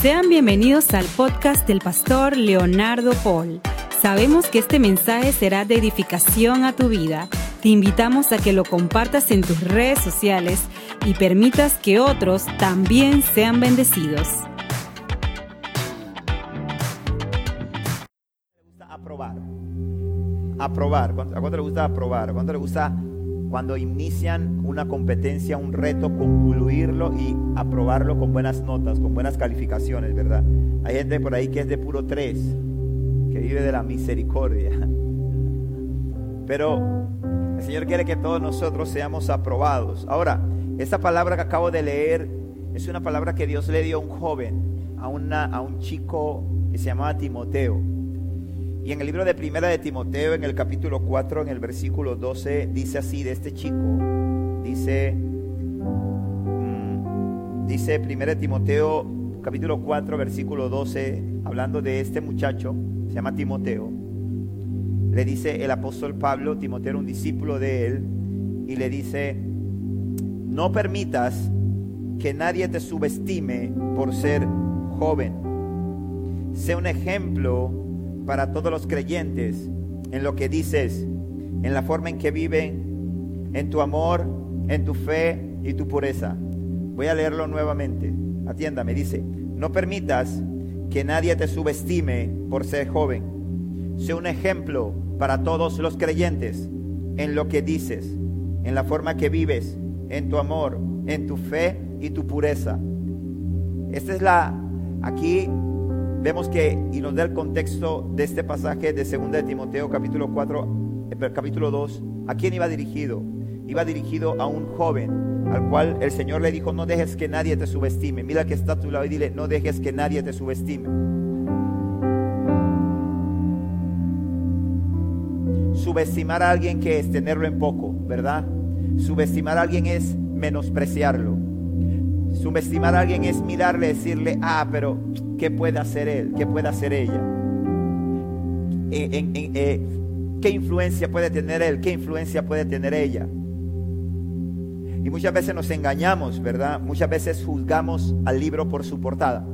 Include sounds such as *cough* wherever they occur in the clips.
Sean bienvenidos al podcast del pastor Leonardo Paul. Sabemos que este mensaje será de edificación a tu vida. Te invitamos a que lo compartas en tus redes sociales y permitas que otros también sean bendecidos. aprobar? Aprobar. ¿A cuánto le gusta aprobar? ¿A cuánto le gusta cuando inician una competencia, un reto, concluirlo y aprobarlo con buenas notas, con buenas calificaciones, ¿verdad? Hay gente por ahí que es de puro 3, que vive de la misericordia. Pero el Señor quiere que todos nosotros seamos aprobados. Ahora, esta palabra que acabo de leer es una palabra que Dios le dio a un joven, a, a un chico que se llamaba Timoteo. Y en el libro de Primera de Timoteo, en el capítulo 4, en el versículo 12, dice así de este chico. Dice, mm, dice Primera de Timoteo, capítulo 4, versículo 12, hablando de este muchacho, se llama Timoteo. Le dice el apóstol Pablo, Timoteo era un discípulo de él, y le dice, no permitas que nadie te subestime por ser joven. Sé un ejemplo para todos los creyentes en lo que dices, en la forma en que viven, en tu amor, en tu fe y tu pureza. Voy a leerlo nuevamente. Atiéndame, dice, no permitas que nadie te subestime por ser joven. Sé un ejemplo para todos los creyentes en lo que dices, en la forma que vives, en tu amor, en tu fe y tu pureza. Esta es la, aquí vemos que, y nos da el contexto de este pasaje de 2 de Timoteo capítulo 4, eh, capítulo 2, ¿a quién iba dirigido? Iba dirigido a un joven al cual el Señor le dijo, no dejes que nadie te subestime. Mira que está a tu lado y dile, no dejes que nadie te subestime. Subestimar a alguien que es tenerlo en poco, ¿verdad? Subestimar a alguien es menospreciarlo. Subestimar a alguien es mirarle, decirle, ah, pero ¿qué puede hacer él? ¿Qué puede hacer ella? Eh, ¿Qué influencia puede tener él? ¿Qué influencia puede tener ella? Y muchas veces nos engañamos, ¿verdad? Muchas veces juzgamos al libro por su portada.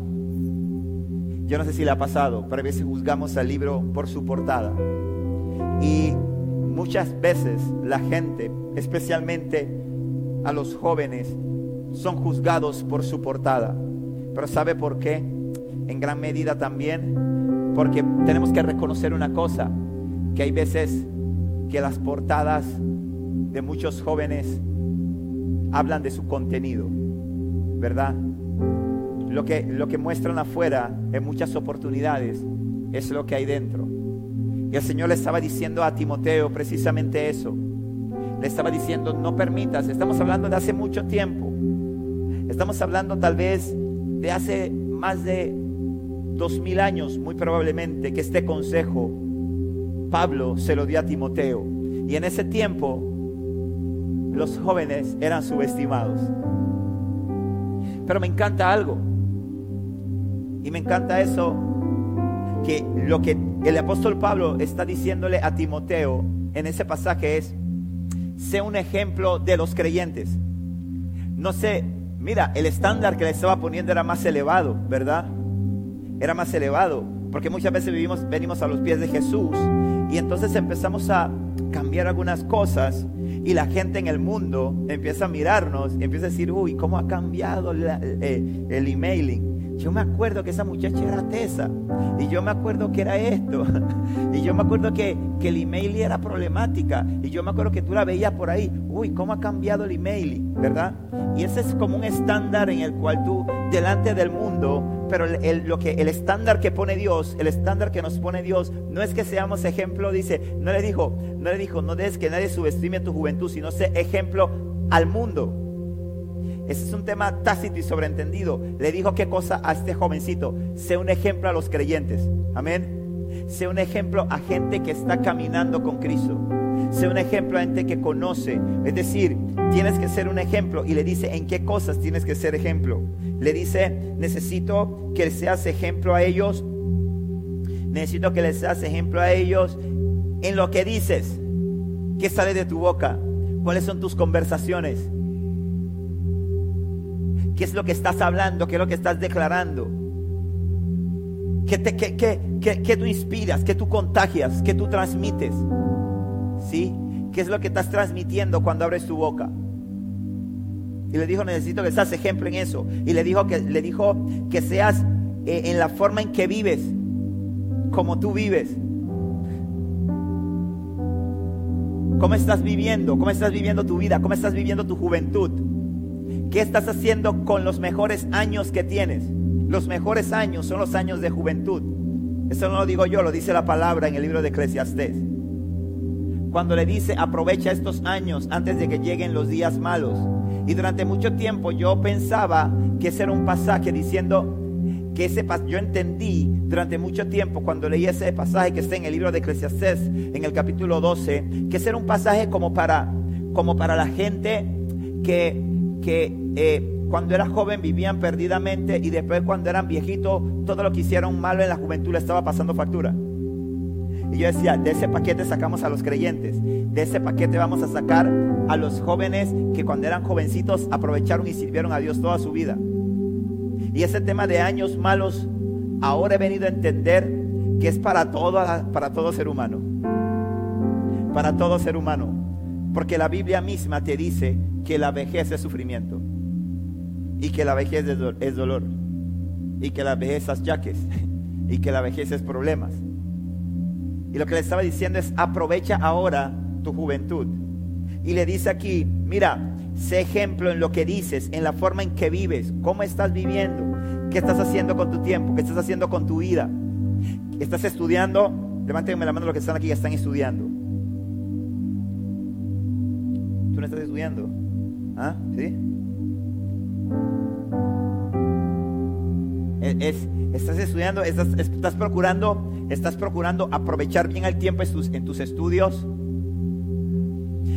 Yo no sé si le ha pasado, pero a veces juzgamos al libro por su portada. Y muchas veces la gente, especialmente a los jóvenes, son juzgados por su portada. Pero ¿sabe por qué? En gran medida también porque tenemos que reconocer una cosa, que hay veces que las portadas de muchos jóvenes hablan de su contenido, ¿verdad? Lo que, lo que muestran afuera en muchas oportunidades es lo que hay dentro. Y el Señor le estaba diciendo a Timoteo precisamente eso. Le estaba diciendo, no permitas, estamos hablando de hace mucho tiempo Estamos hablando tal vez de hace más de dos mil años, muy probablemente, que este consejo Pablo se lo dio a Timoteo. Y en ese tiempo los jóvenes eran subestimados. Pero me encanta algo. Y me encanta eso, que lo que el apóstol Pablo está diciéndole a Timoteo en ese pasaje es, sé un ejemplo de los creyentes. No sé Mira, el estándar que le estaba poniendo era más elevado, ¿verdad? Era más elevado, porque muchas veces vivimos, venimos a los pies de Jesús y entonces empezamos a cambiar algunas cosas y la gente en el mundo empieza a mirarnos y empieza a decir, uy, ¿cómo ha cambiado eh, el emailing? Yo me acuerdo que esa muchacha era tesa. Y yo me acuerdo que era esto. *laughs* Y yo me acuerdo que, que el email era problemática. Y yo me acuerdo que tú la veías por ahí. Uy, ¿cómo ha cambiado el email? ¿Verdad? Y ese es como un estándar en el cual tú, delante del mundo, pero el, lo que, el estándar que pone Dios, el estándar que nos pone Dios, no es que seamos ejemplo, dice, no le dijo, no le dijo, no dejes que nadie subestime tu juventud, sino sé ejemplo al mundo. Ese es un tema tácito y sobreentendido. Le dijo qué cosa a este jovencito. Sé un ejemplo a los creyentes. Amén. Sé un ejemplo a gente que está caminando con Cristo. Sé un ejemplo a gente que conoce. Es decir, tienes que ser un ejemplo. Y le dice en qué cosas tienes que ser ejemplo. Le dice, necesito que seas ejemplo a ellos. Necesito que les seas ejemplo a ellos en lo que dices. ¿Qué sale de tu boca? ¿Cuáles son tus conversaciones? ¿Qué es lo que estás hablando? ¿Qué es lo que estás declarando? que, te, que, que, que, tú inspiras, que tú contagias, que tú transmites. ¿Sí? ¿Qué es lo que estás transmitiendo cuando abres tu boca? Y le dijo, necesito que seas ejemplo en eso. Y le dijo que, le dijo que seas eh, en la forma en que vives, como tú vives. ¿Cómo estás viviendo? ¿Cómo estás viviendo tu vida? ¿Cómo estás viviendo tu juventud? ¿Qué estás haciendo con los mejores años que tienes? Los mejores años son los años de juventud. Eso no lo digo yo, lo dice la palabra en el libro de Eclesiastés. Cuando le dice, aprovecha estos años antes de que lleguen los días malos. Y durante mucho tiempo yo pensaba que ese era un pasaje diciendo que ese yo entendí durante mucho tiempo cuando leí ese pasaje que está en el libro de Eclesiastés en el capítulo 12, que ese era un pasaje como para como para la gente que que eh, cuando era joven vivían perdidamente y después cuando eran viejitos todo lo que hicieron malo en la juventud le estaba pasando factura. Y yo decía, de ese paquete sacamos a los creyentes, de ese paquete vamos a sacar a los jóvenes que cuando eran jovencitos aprovecharon y sirvieron a Dios toda su vida. Y ese tema de años malos, ahora he venido a entender que es para todo, para todo ser humano. Para todo ser humano. Porque la Biblia misma te dice que la vejez es sufrimiento. Y que la vejez es dolor. Y que la vejez es yaques. *laughs* Y que la vejez es problemas. Y lo que le estaba diciendo es, aprovecha ahora tu juventud. Y le dice aquí, mira, sé ejemplo en lo que dices, en la forma en que vives, cómo estás viviendo, qué estás haciendo con tu tiempo, qué estás haciendo con tu vida. ¿Estás estudiando? Levántenme la mano los que están aquí que están estudiando. ¿Tú no estás estudiando? ¿Ah? ¿Sí? Es, estás estudiando, estás, estás, procurando, estás procurando aprovechar bien el tiempo en tus, en tus estudios.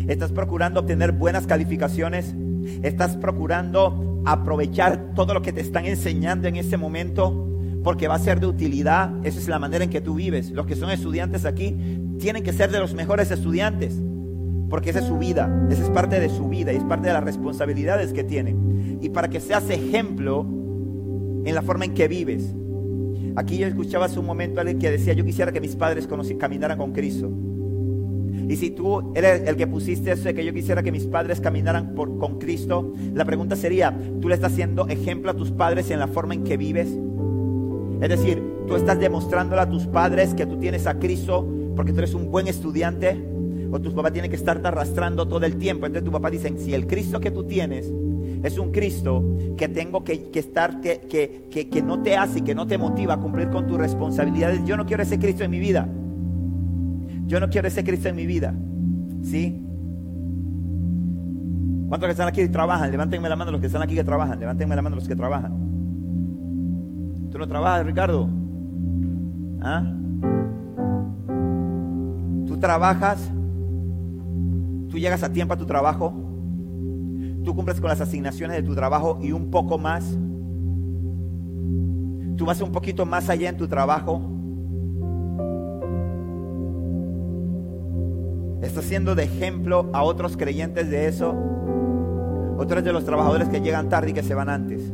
Estás procurando obtener buenas calificaciones. Estás procurando aprovechar todo lo que te están enseñando en ese momento porque va a ser de utilidad. Esa es la manera en que tú vives. Los que son estudiantes aquí tienen que ser de los mejores estudiantes porque esa es su vida, esa es parte de su vida y es parte de las responsabilidades que tienen. Y para que seas ejemplo en la forma en que vives. Aquí yo escuchaba hace un momento a alguien que decía, yo quisiera que mis padres caminaran con Cristo. Y si tú eres el que pusiste eso de que yo quisiera que mis padres caminaran por, con Cristo, la pregunta sería, ¿tú le estás haciendo ejemplo a tus padres en la forma en que vives? Es decir, tú estás demostrándole a tus padres que tú tienes a Cristo porque tú eres un buen estudiante o tus papás tienen que estarte arrastrando todo el tiempo. Entonces tu papá dicen, si el Cristo que tú tienes es un Cristo que tengo que, que estar, que, que, que, no te hace, que no te motiva a cumplir con tus responsabilidades. Yo no quiero ese Cristo en mi vida. Yo no quiero ese Cristo en mi vida. ¿Sí? ¿Cuántos que están aquí y trabajan? Levántenme la mano los que están aquí que trabajan. Levántenme la mano los que trabajan. ¿Tú no trabajas, Ricardo? ¿Ah? ¿Tú trabajas? ¿Tú llegas a tiempo a tu trabajo? tú cumples con las asignaciones de tu trabajo y un poco más. Tú vas un poquito más allá en tu trabajo. Estás siendo de ejemplo a otros creyentes de eso. Otros de los trabajadores que llegan tarde y que se van antes.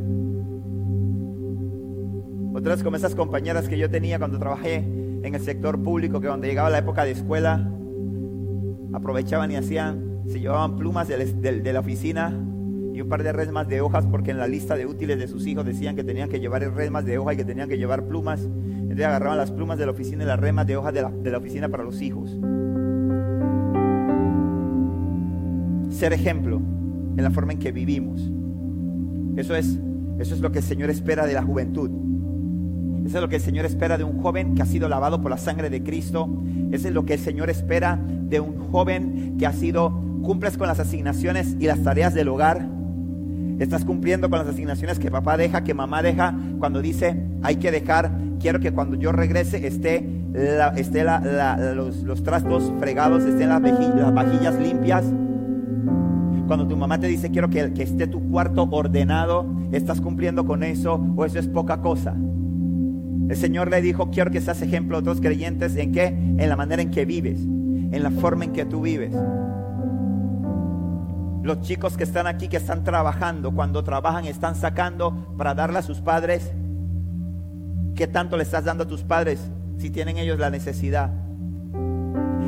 Otras como esas compañeras que yo tenía cuando trabajé en el sector público, que cuando llegaba la época de escuela, aprovechaban y hacían se llevaban plumas de, la oficina y un par de resmas de hojas porque en la lista de útiles de sus hijos decían que tenían que llevar resmas de hoja y que tenían que llevar plumas. Entonces agarraban las plumas de la oficina y las remas de hojas de la, de la oficina para los hijos. Ser ejemplo en la forma en que vivimos. Eso es, eso es lo que el Señor espera de la juventud. Eso es lo que el Señor espera de un joven que ha sido lavado por la sangre de Cristo. Eso es lo que el Señor espera de un joven que ha sido cumples con las asignaciones y las tareas del hogar. Estás cumpliendo con las asignaciones que papá deja, que mamá deja, cuando dice hay que dejar, quiero que cuando yo regrese esté, esté los, trastos fregados, estén las, vajillas, limpias. Cuando tu mamá te dice quiero que, que esté tu cuarto ordenado, ¿estás cumpliendo con eso o eso es poca cosa? El Señor le dijo, quiero que seas ejemplo a otros creyentes en qué? En la manera en que vives, en la forma en que tú vives los chicos que están aquí, que están trabajando, cuando trabajan están sacando para darle a sus padres. ¿Qué tanto le estás dando a tus padres si tienen ellos la necesidad?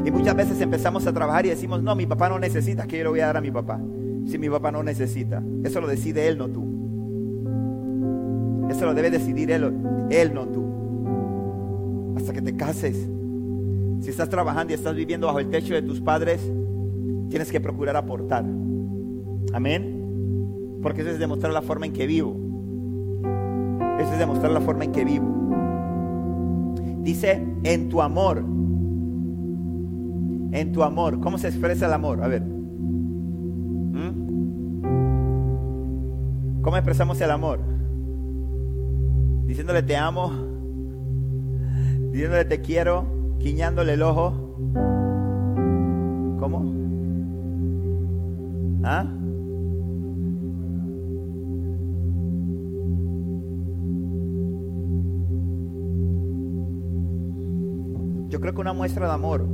Y muchas veces empezamos a trabajar y decimos, no, mi papá no necesita, que yo le voy a dar a mi papá. Si mi papá no necesita, eso lo decide él, no tú. Eso lo debe decidir él, él, no tú. Hasta que te cases. Si estás trabajando y estás viviendo bajo el techo de tus padres, tienes que procurar aportar. Amén. Porque eso es demostrar la forma en que vivo. Eso es demostrar la forma en que vivo. Dice, en tu amor. En tu amor. ¿Cómo se expresa el amor? A ver. ¿Mm? ¿Cómo expresamos el amor? Diciéndole te amo, diciéndole te quiero, quiñándole el ojo. ¿Cómo? ¿Ah? Yo creo que una muestra de amor,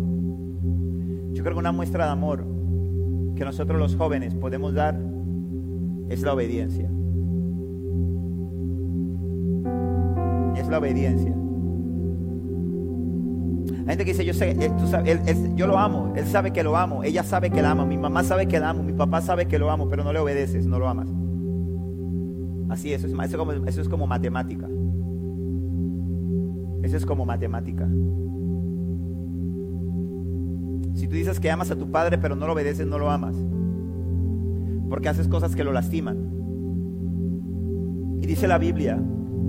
yo creo que una muestra de amor que nosotros los jóvenes podemos dar es la obediencia. Es la obediencia. Hay gente que dice, yo sé, él, yo lo amo, él sabe que lo amo, ella sabe que la amo, mi mamá sabe que la amo, mi papá sabe que lo amo, pero no le obedeces, no lo amas. Así es, eso es como matemática. Eso es como matemática. Si tú dices que amas a tu padre pero no lo obedeces, no lo amas. Porque haces cosas que lo lastiman. Y dice la Biblia,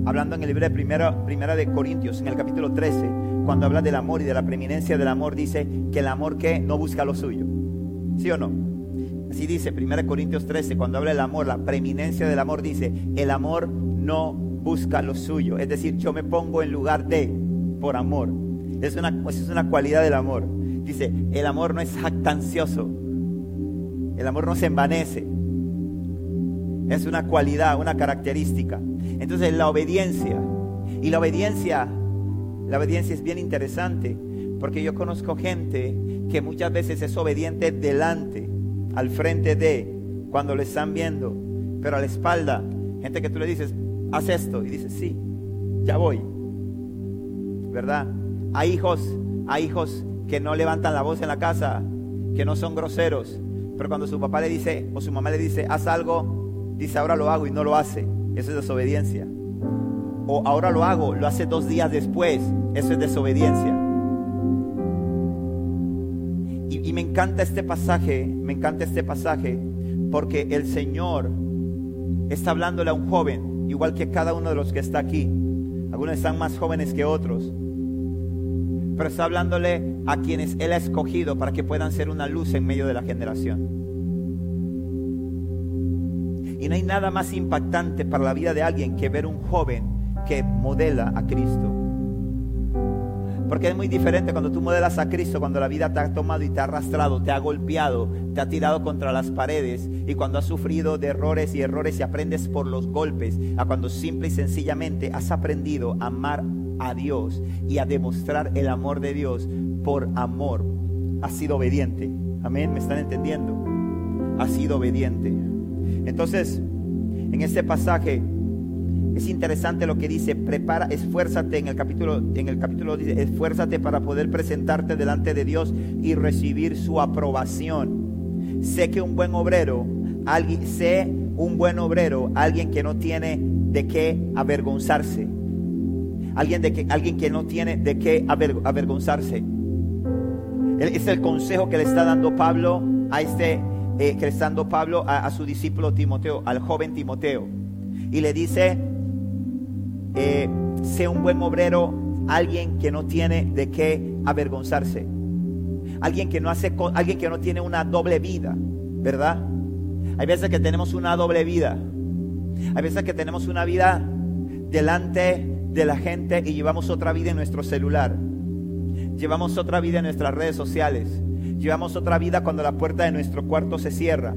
hablando en el libro de primera, primera de Corintios, en el capítulo 13, cuando habla del amor y de la preeminencia del amor, dice que el amor que no busca lo suyo. ¿Sí o no? Así dice 1 Corintios 13, cuando habla del amor, la preeminencia del amor, dice, el amor no busca lo suyo. Es decir, yo me pongo en lugar de, por amor. Es una, es una cualidad del amor. Dice, el amor no es jactancioso. El amor no se envanece. Es una cualidad, una característica. Entonces la obediencia. Y la obediencia, la obediencia es bien interesante. Porque yo conozco gente que muchas veces es obediente delante, al frente de, cuando lo están viendo. Pero a la espalda, gente que tú le dices, haz esto. Y dice, sí, ya voy. ¿Verdad? Hay hijos, hay hijos que no levantan la voz en la casa, que no son groseros, pero cuando su papá le dice o su mamá le dice, haz algo, dice, ahora lo hago y no lo hace. Eso es desobediencia. O ahora lo hago, lo hace dos días después. Eso es desobediencia. Y, y me encanta este pasaje, me encanta este pasaje, porque el Señor está hablándole a un joven, igual que cada uno de los que está aquí. Algunos están más jóvenes que otros pero está hablándole a quienes Él ha escogido para que puedan ser una luz en medio de la generación. Y no hay nada más impactante para la vida de alguien que ver un joven que modela a Cristo. Porque es muy diferente cuando tú modelas a Cristo, cuando la vida te ha tomado y te ha arrastrado, te ha golpeado, te ha tirado contra las paredes y cuando has sufrido de errores y errores y aprendes por los golpes, a cuando simple y sencillamente has aprendido a amar a Dios y a demostrar el amor de Dios por amor. Ha sido obediente. Amén, ¿me están entendiendo? Ha sido obediente. Entonces, en este pasaje es interesante lo que dice, prepara, esfuérzate en el capítulo en el capítulo dice, esfuérzate para poder presentarte delante de Dios y recibir su aprobación. Sé que un buen obrero, alguien sé un buen obrero, alguien que no tiene de qué avergonzarse alguien, de que, alguien que no tiene de qué avergonzarse. Es el consejo que le está dando Pablo a este, eh, Pablo a, su discípulo Timoteo, al joven Timoteo. Y le dice, eh, sé un buen obrero, alguien que no tiene de qué avergonzarse. Alguien que no hace, alguien que no tiene una doble vida, ¿verdad? Hay veces que tenemos una doble vida. Hay veces que tenemos una vida delante de la gente y llevamos otra vida en nuestro celular. Llevamos otra vida en nuestras redes sociales. Llevamos otra vida cuando la puerta de nuestro cuarto se cierra.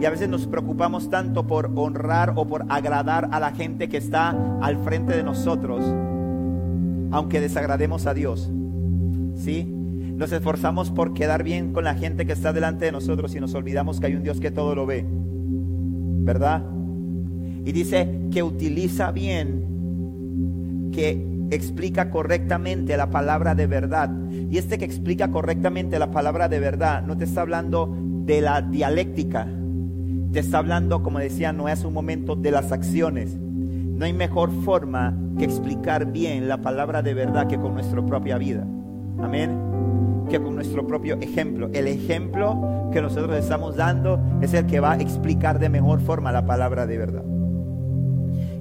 Y a veces nos preocupamos tanto por honrar o por agradar a la gente que está al frente de nosotros, aunque desagrademos a Dios. ¿Sí? Nos esforzamos por quedar bien con la gente que está delante de nosotros y nos olvidamos que hay un Dios que todo lo ve. ¿Verdad? Y dice que utiliza bien que explica correctamente la palabra de verdad. Y este que explica correctamente la palabra de verdad no te está hablando de la dialéctica, te está hablando, como decía no hace un momento, de las acciones. No hay mejor forma que explicar bien la palabra de verdad que con nuestra propia vida. Amén. Que con nuestro propio ejemplo. El ejemplo que nosotros estamos dando es el que va a explicar de mejor forma la palabra de verdad.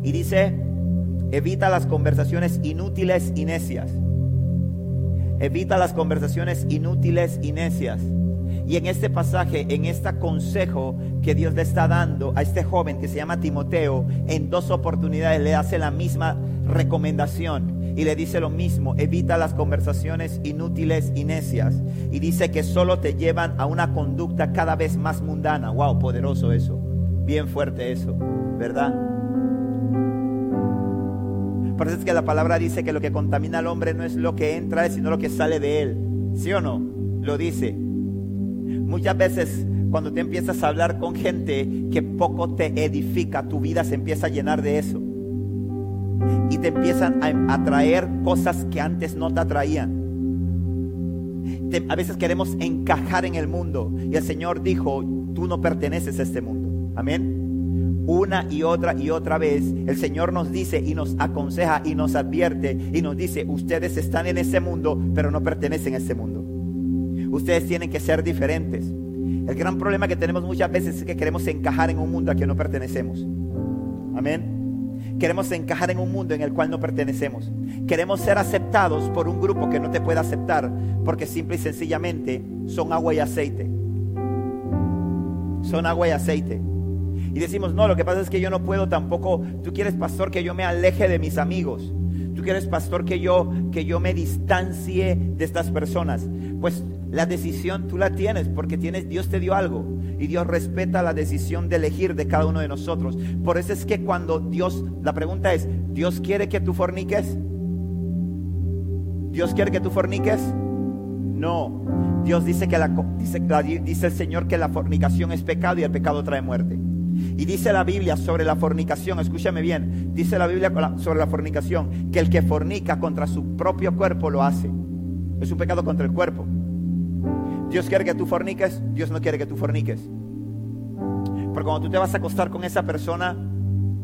Y dice, evita las conversaciones inútiles y necias. Evita las conversaciones inútiles y necias. Y en este pasaje, en este consejo que Dios le está dando a este joven que se llama Timoteo, en dos oportunidades le hace la misma recomendación y le dice lo mismo, evita las conversaciones inútiles y necias. Y dice que solo te llevan a una conducta cada vez más mundana. Wow, poderoso eso. Bien fuerte eso, ¿verdad? Es que la palabra dice que lo que contamina al hombre no es lo que entra, sino lo que sale de él. ¿Sí o no? Lo dice. Muchas veces cuando te empiezas a hablar con gente que poco te edifica, tu vida se empieza a llenar de eso. Y te empiezan a atraer cosas que antes no te atraían. a veces queremos encajar en el mundo. Y el Señor dijo, tú no perteneces a este mundo. Amén. Una y otra y otra vez el Señor nos dice y nos aconseja y nos advierte y nos dice, ustedes están en ese mundo, pero no pertenecen a ese mundo. Ustedes tienen que ser diferentes. El gran problema que tenemos muchas veces es que queremos encajar en un mundo al que no pertenecemos. Amén. Queremos encajar en un mundo en el cual no pertenecemos. Queremos ser aceptados por un grupo que no te puede aceptar porque simple y sencillamente son agua y aceite. Son agua y aceite. Y decimos, no, lo que pasa es que yo no puedo tampoco, tú quieres, pastor, que yo me aleje de mis amigos. Tú quieres, pastor, que yo, que yo me distancie de estas personas. Pues la decisión tú la tienes porque tienes, Dios te dio algo y Dios respeta la decisión de elegir de cada uno de nosotros. Por eso es que cuando Dios, la pregunta es, ¿Dios quiere que tú forniques? ¿Dios quiere que tú forniques? No. Dios dice que la, dice, dice el Señor que la fornicación es pecado y el pecado trae muerte. Y dice la Biblia sobre la fornicación, escúchame bien, dice la Biblia sobre la fornicación, que el que fornica contra su propio cuerpo lo hace. Es un pecado contra el cuerpo. Dios quiere que tú forniques, Dios no quiere que tú forniques. Pero cuando tú te vas a acostar con esa persona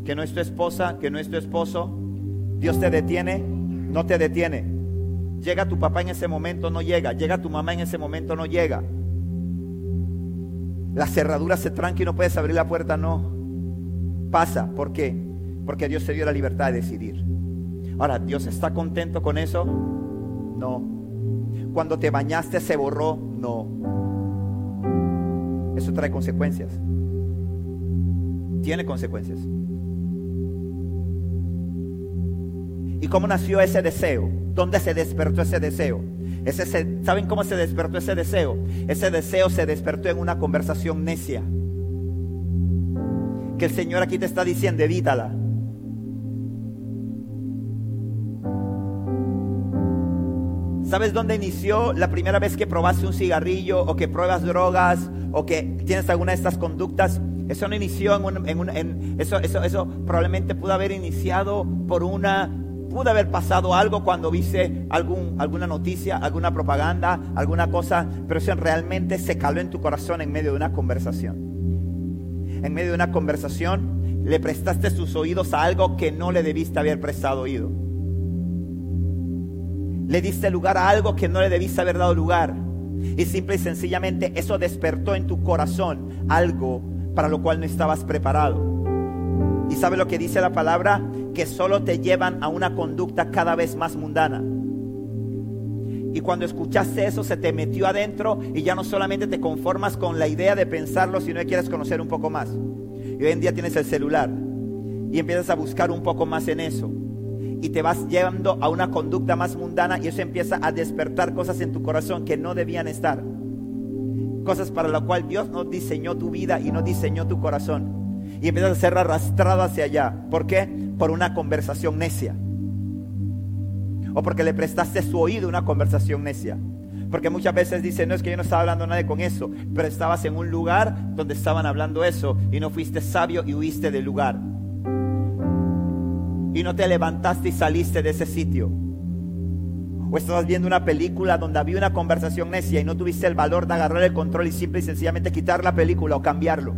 que no es tu esposa, que no es tu esposo, Dios te detiene, no te detiene. Llega tu papá en ese momento, no llega. Llega tu mamá en ese momento, no llega. La cerradura se tranca y no puedes abrir la puerta, no. Pasa, ¿por qué? Porque Dios te dio la libertad de decidir. Ahora, ¿Dios está contento con eso? No cuando te bañaste se borró. No. Eso trae consecuencias. Tiene consecuencias. ¿Y cómo nació ese deseo? ¿Dónde se despertó ese deseo? Ese, ¿Saben cómo se despertó ese deseo? Ese deseo se despertó en una conversación necia. Que el Señor aquí te está diciendo, evítala. ¿Sabes dónde inició la primera vez que probaste un cigarrillo o que pruebas drogas o que tienes alguna de estas conductas? Eso no inició en, eso, eso, eso probablemente pudo haber iniciado por una, pudo haber pasado algo cuando viste alguna noticia, alguna propaganda, alguna cosa, pero eso realmente se caló en tu corazón en medio de una conversación. En medio de una conversación le prestaste sus oídos a algo que no le debiste haber prestado oído. Le diste lugar a algo que no le debiste haber dado lugar. Y simple y sencillamente eso despertó en tu corazón algo para lo cual no estabas preparado. ¿Y sabe lo que dice la palabra? Que solo te llevan a una conducta cada vez más mundana. Y cuando escuchaste eso se te metió adentro y ya no solamente te conformas con la idea de pensarlo, sino que quieres conocer un poco más. Y hoy en día tienes el celular y empiezas a buscar un poco más en eso y te vas llevando a una conducta más mundana y eso empieza a despertar cosas en tu corazón que no debían estar. Cosas para las cuales Dios no diseñó tu vida y no diseñó tu corazón. Y empiezas a ser arrastrado hacia allá. ¿Por qué? Por una conversación necia. O porque le prestaste su oído una conversación necia. Porque muchas veces dicen, no es que yo no estaba hablando nada con eso, pero estabas en un lugar donde estaban hablando eso y no fuiste sabio y huiste del lugar. y no te levantaste y saliste de ese sitio. O estabas viendo una película donde había una conversación necia y no tuviste el valor de agarrar el control y simple y sencillamente quitar la película o cambiarlo.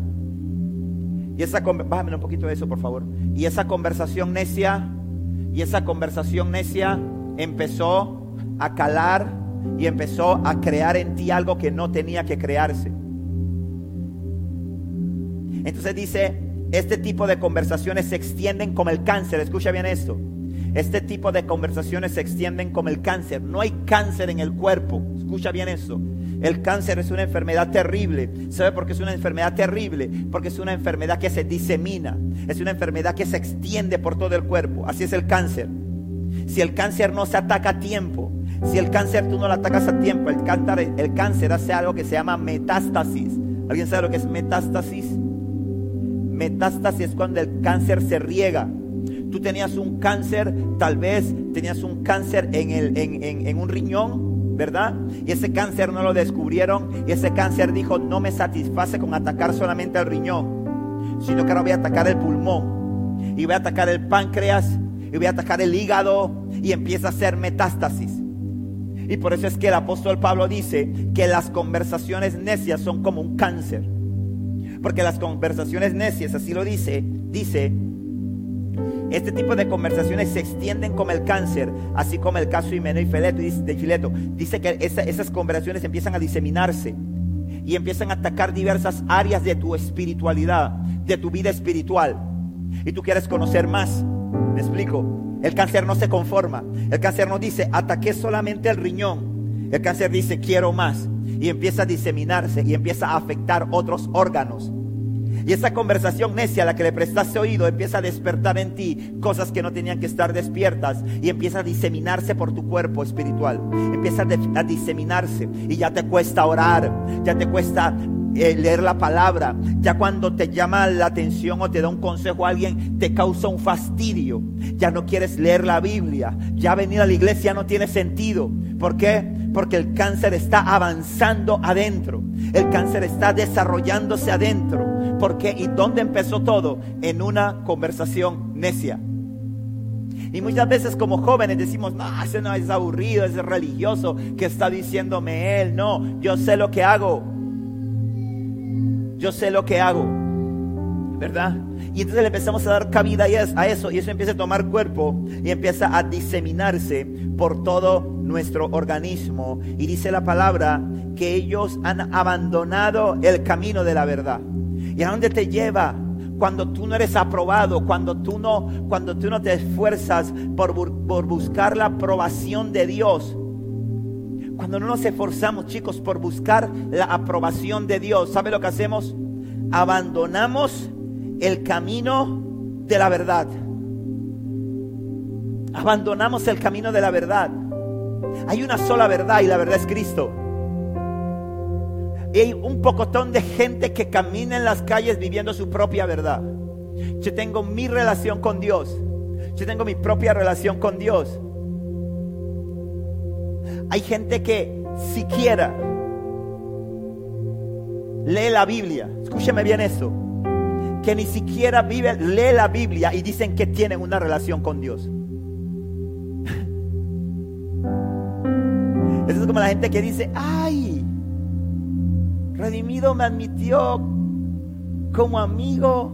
Y esa bájame un poquito de eso, por favor. Y esa conversación necia, y esa conversación necia empezó a calar y empezó a crear en ti algo que no tenía que crearse. Entonces dice, este tipo de conversaciones se extienden como el cáncer. Escucha bien esto. Este tipo de conversaciones se extienden como el cáncer. No hay cáncer en el cuerpo. Escucha bien esto. El cáncer es una enfermedad terrible. ¿Sabe por qué es una enfermedad terrible? Porque es una enfermedad que se disemina. Es una enfermedad que se extiende por todo el cuerpo. Así es el cáncer. Si el cáncer no se ataca a tiempo, si el cáncer tú no lo atacas a tiempo, el cáncer, el cáncer hace algo que se llama metástasis. ¿Alguien sabe lo que es metástasis? Metástasis es cuando el cáncer se riega. Tú tenías un cáncer, tal vez tenías un cáncer en, el, en, un riñón, ¿verdad? Y ese cáncer no lo descubrieron y ese cáncer dijo, no me satisface con atacar solamente el riñón, sino que ahora voy a atacar el pulmón y voy a atacar el páncreas y voy a atacar el hígado y empieza a hacer metástasis. Y por eso es que el apóstol Pablo dice que las conversaciones necias son como un cáncer. Porque las conversaciones necias, así lo dice, dice, este tipo de conversaciones se extienden como el cáncer, así como el caso Himeno y de Fileto. Dice que esas conversaciones empiezan a diseminarse y empiezan a atacar diversas áreas de tu espiritualidad, de tu vida espiritual. Y tú quieres conocer más. ¿Me explico? El cáncer no se conforma. El cáncer no dice, ataqué solamente el riñón. El cáncer dice, quiero más y empieza a diseminarse y empieza a afectar otros órganos. Y esa conversación necia a la que le prestaste oído empieza a despertar en ti cosas que no tenían que estar despiertas y empieza a diseminarse por tu cuerpo espiritual. Empieza a, diseminarse y ya te cuesta orar, ya te cuesta eh, leer la palabra. Ya cuando te llama la atención o te da un consejo a alguien, te causa un fastidio. Ya no quieres leer la Biblia. Ya venir a la iglesia no tiene sentido. ¿Por qué? Porque el cáncer está avanzando adentro. El cáncer está desarrollándose adentro. ¿Por qué? ¿Y dónde empezó todo? En una conversación necia. Y muchas veces como jóvenes decimos, no, ese no es aburrido, es religioso que está diciéndome él. No, yo sé lo que hago. Yo sé lo que hago. ¿Verdad? Y entonces le empezamos a dar cabida a eso y eso empieza a tomar cuerpo y empieza a diseminarse por todo nuestro organismo. Y dice la palabra que ellos han abandonado el camino de la verdad. ¿Y a dónde te lleva? Cuando tú no eres aprobado, cuando tú no, cuando tú no te esfuerzas por, por buscar la aprobación de Dios. Cuando no nos esforzamos, chicos, por buscar la aprobación de Dios, ¿sabe lo que hacemos? Abandonamos el camino de la verdad. Abandonamos el camino de la verdad. Hay una sola verdad y la verdad es Cristo. Y hay un pocotón de gente que camina en las calles viviendo su propia verdad. Yo tengo mi relación con Dios. Yo tengo mi propia relación con Dios. Hay gente que siquiera lee la Biblia. Escúcheme bien eso que ni siquiera vive, lee la Biblia y dicen que tienen una relación con Dios. *laughs* Eso es como la gente que dice, ay, Redimido me admitió como amigo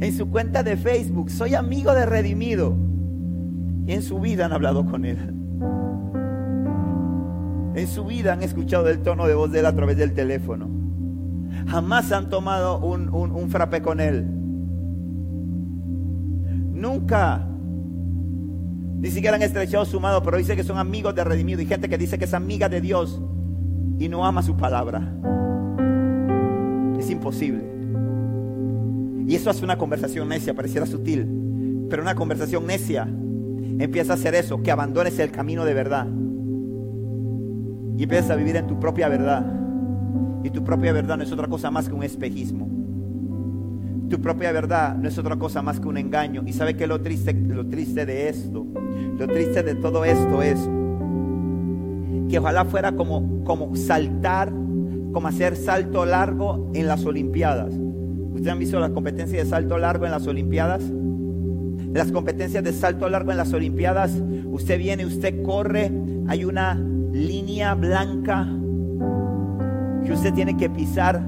en su cuenta de Facebook. Soy amigo de Redimido. Y en su vida han hablado con él. En su vida han escuchado el tono de voz de él a través del teléfono. Jamás han tomado un, un, frappé con él. Nunca. Ni siquiera han estrechado su mano, pero dice que son amigos de redimido. Y gente que dice que es amiga de Dios y no ama su palabra. Es imposible. Y eso hace una conversación necia, pareciera sutil. Pero una conversación necia empieza a hacer eso, que abandones el camino de verdad. Y empiezas a vivir en tu propia verdad. Y tu propia verdad no es otra cosa más que un espejismo. Tu propia verdad no es otra cosa más que un engaño. Y sabe que lo triste, lo triste de esto, lo triste de todo esto es que ojalá fuera como, como saltar, como hacer salto largo en las Olimpiadas. ¿Ustedes han visto la competencia de salto largo en las Olimpiadas? las competencias de salto largo en las Olimpiadas, usted viene, usted corre, hay una línea blanca que usted tiene que pisar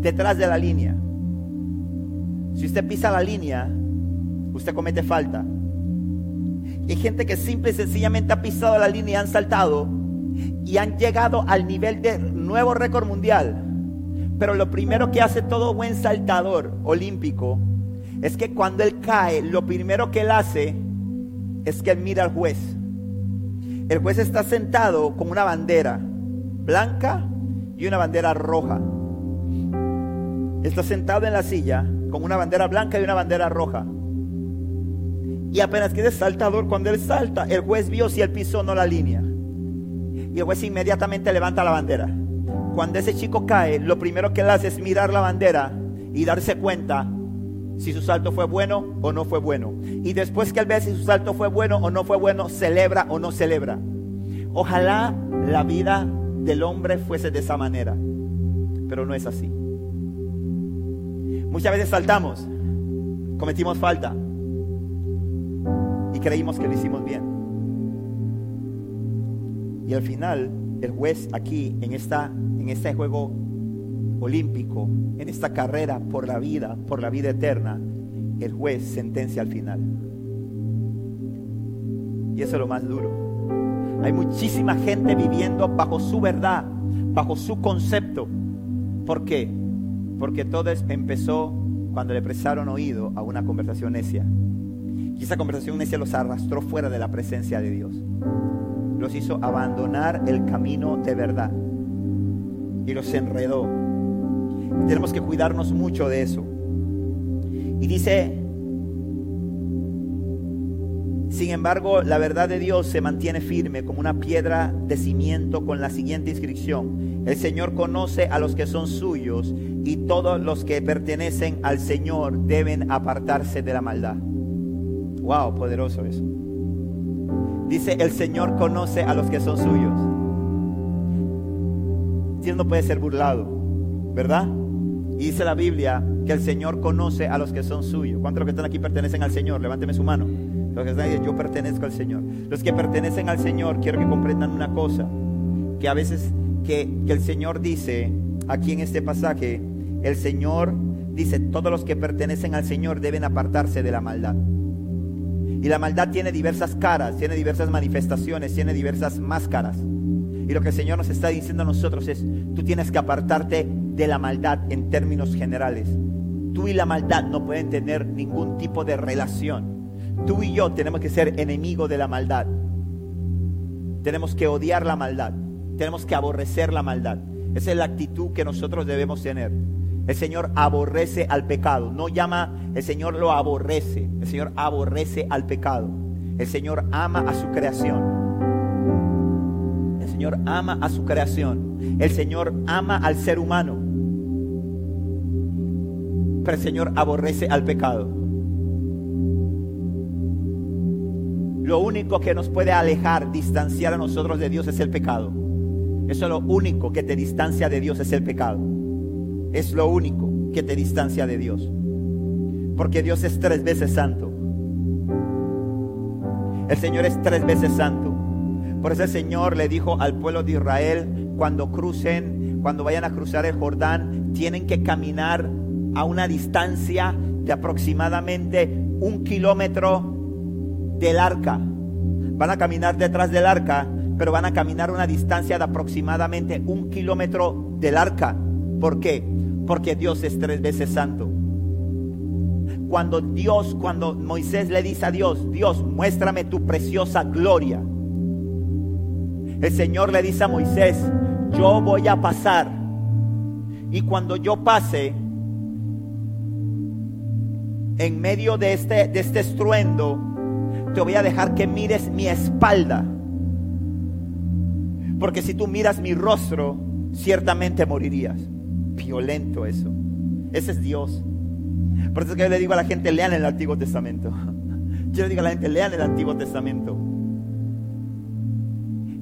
detrás de la línea. Si usted pisa la línea, usted comete falta. hay gente que simple y sencillamente ha pisado la línea y han saltado y han llegado al nivel de nuevo récord mundial. Pero lo primero que hace todo buen saltador olímpico es que cuando él cae, lo primero que él hace es que él mira al juez. El juez está sentado con una bandera blanca y una bandera roja. Está sentado en la silla con una bandera blanca y una bandera roja. Y apenas quede saltador, cuando él salta, el juez vio si él pisó o no la línea. Y el inmediatamente levanta la bandera. Cuando ese chico cae, lo primero que él hace es mirar la bandera y darse cuenta si su salto fue bueno o no fue bueno. Y después que él ve si su salto fue bueno o no fue bueno, celebra o no celebra. Ojalá la vida del hombre fuese de esa manera, pero no es así. Muchas veces saltamos, cometimos falta y creímos que lo hicimos bien. Y al final, el juez aquí, en, esta, en este juego olímpico, en esta carrera por la vida, por la vida eterna, el juez sentencia al final. Y eso es lo más duro. Hay muchísima gente viviendo bajo su verdad, bajo su concepto. ¿Por qué? Porque todo empezó cuando le prestaron oído a una conversación necia. Y esa conversación necia los arrastró fuera de la presencia de Dios. Los hizo abandonar el camino de verdad. Y los enredó tenemos que cuidarnos mucho de eso. Y dice, sin embargo, la verdad de Dios se mantiene firme como una piedra de cimiento con la siguiente inscripción. El Señor conoce a los que son suyos y todos los que pertenecen al Señor deben apartarse de la maldad. Wow, poderoso eso. Dice, el Señor conoce a los que son suyos. Dios no puede ser burlado, ¿verdad? Y dice la Biblia que el Señor conoce a los que son suyos. ¿Cuántos que están aquí pertenecen al Señor? Levánteme su mano. Los que están yo pertenezco al Señor. Los que pertenecen al Señor, quiero que comprendan una cosa. Que a veces que, que el Señor dice, aquí en este pasaje, el Señor dice, todos los que pertenecen al Señor deben apartarse de la maldad. Y la maldad tiene diversas caras, tiene diversas manifestaciones, tiene diversas máscaras. Y lo que el Señor nos está diciendo a nosotros es, tú tienes que apartarte de la maldad en términos generales. Tú y la maldad no pueden tener ningún tipo de relación. Tú y yo tenemos que ser enemigos de la maldad. Tenemos que odiar la maldad. Tenemos que aborrecer la maldad. Esa es la actitud que nosotros debemos tener. El Señor aborrece al pecado. No llama, el Señor lo aborrece. El Señor aborrece al pecado. El Señor ama a su creación. El Señor ama a su creación. El Señor ama al ser humano el Señor aborrece al pecado. Lo único que nos puede alejar, distanciar a nosotros de Dios es el pecado. Eso es lo único que te distancia de Dios es el pecado. Es lo único que te distancia de Dios. Porque Dios es tres veces santo. El Señor es tres veces santo. Por eso el Señor le dijo al pueblo de Israel, cuando crucen, cuando vayan a cruzar el Jordán, tienen que caminar a una distancia de aproximadamente un kilómetro del arca. Van a caminar detrás del arca, pero van a caminar una distancia de aproximadamente un kilómetro del arca. ¿Por qué? Porque Dios es tres veces santo. Cuando Dios, cuando Moisés le dice a Dios, Dios, muéstrame tu preciosa gloria. El Señor le dice a Moisés, yo voy a pasar. Y cuando yo pase, en medio de este, de este estruendo, te voy a dejar que mires mi espalda. Porque si tú miras mi rostro, ciertamente morirías. Violento eso. Ese es Dios. Por eso es que yo le digo a la gente, lean el Antiguo Testamento. *laughs* Yo le digo a la gente, lean el Antiguo Testamento.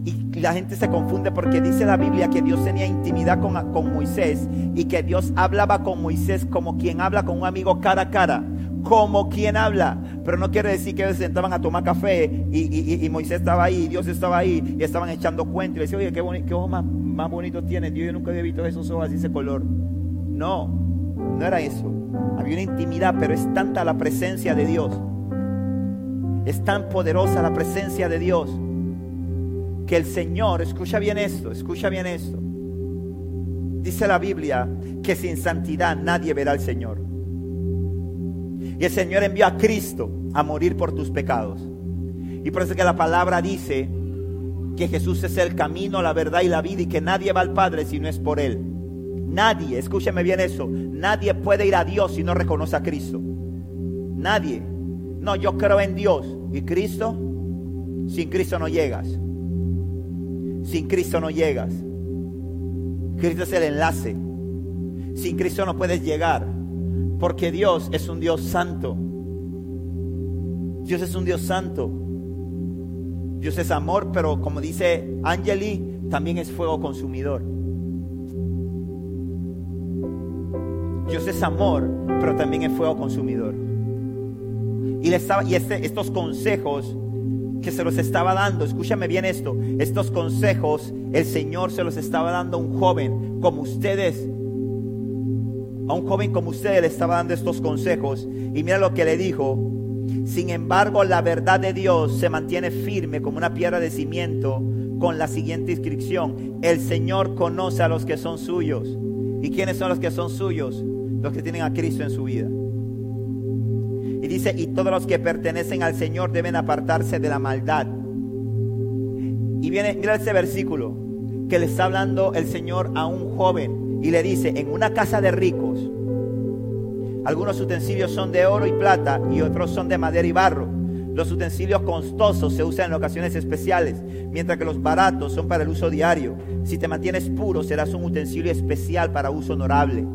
Y la gente se confunde porque dice la Biblia que Dios tenía intimidad con, con Moisés y que Dios hablaba con Moisés como quien habla con un amigo cara a cara como quien habla. Pero no quiere decir que se sentaban a tomar café y, Moisés estaba ahí, Dios estaba ahí y estaban echando cuentos. Y decían, oye, qué, qué ojos más, más bonitos tiene. Dios, yo nunca había visto esos ojos así, ese color. No, no era eso. Había una intimidad, pero es tanta la presencia de Dios. Es tan poderosa la presencia de Dios que el Señor, escucha bien esto, escucha bien esto. Dice la Biblia que sin santidad nadie verá al Señor. Y el Señor envió a Cristo a morir por tus pecados. Y por eso es que la palabra dice que Jesús es el camino, la verdad y la vida y que nadie va al Padre si no es por Él. Nadie, escúcheme bien eso, nadie puede ir a Dios si no reconoce a Cristo. Nadie. No, yo creo en Dios. ¿Y Cristo? Sin Cristo no llegas. Sin Cristo no llegas. Cristo es el enlace. Sin Cristo no puedes llegar. Porque Dios es un Dios santo. Dios es un Dios santo. Dios es amor, pero como dice Angeli, también es fuego consumidor. Dios es amor, pero también es fuego consumidor. Y, y este, estos consejos que se los estaba dando, escúchame bien esto, estos consejos el Señor se los estaba dando a un joven como ustedes, a un joven como ustedes le estaba dando estos consejos. Y mira lo que le dijo, sin embargo la verdad de Dios se mantiene firme como una piedra de cimiento con la siguiente inscripción, el Señor conoce a los que son suyos. ¿Y quiénes son los que son suyos? Los que tienen a Cristo en su vida. Y dice, y todos los que pertenecen al Señor deben apartarse de la maldad. Y viene, mira ese versículo que le está hablando el Señor a un joven y le dice, en una casa de ricos, algunos utensilios son de oro y plata y otros son de madera y barro. Los utensilios costosos se usan en ocasiones especiales, mientras que los baratos son para el uso diario. Si te mantienes puro, serás un utensilio especial para uso honorable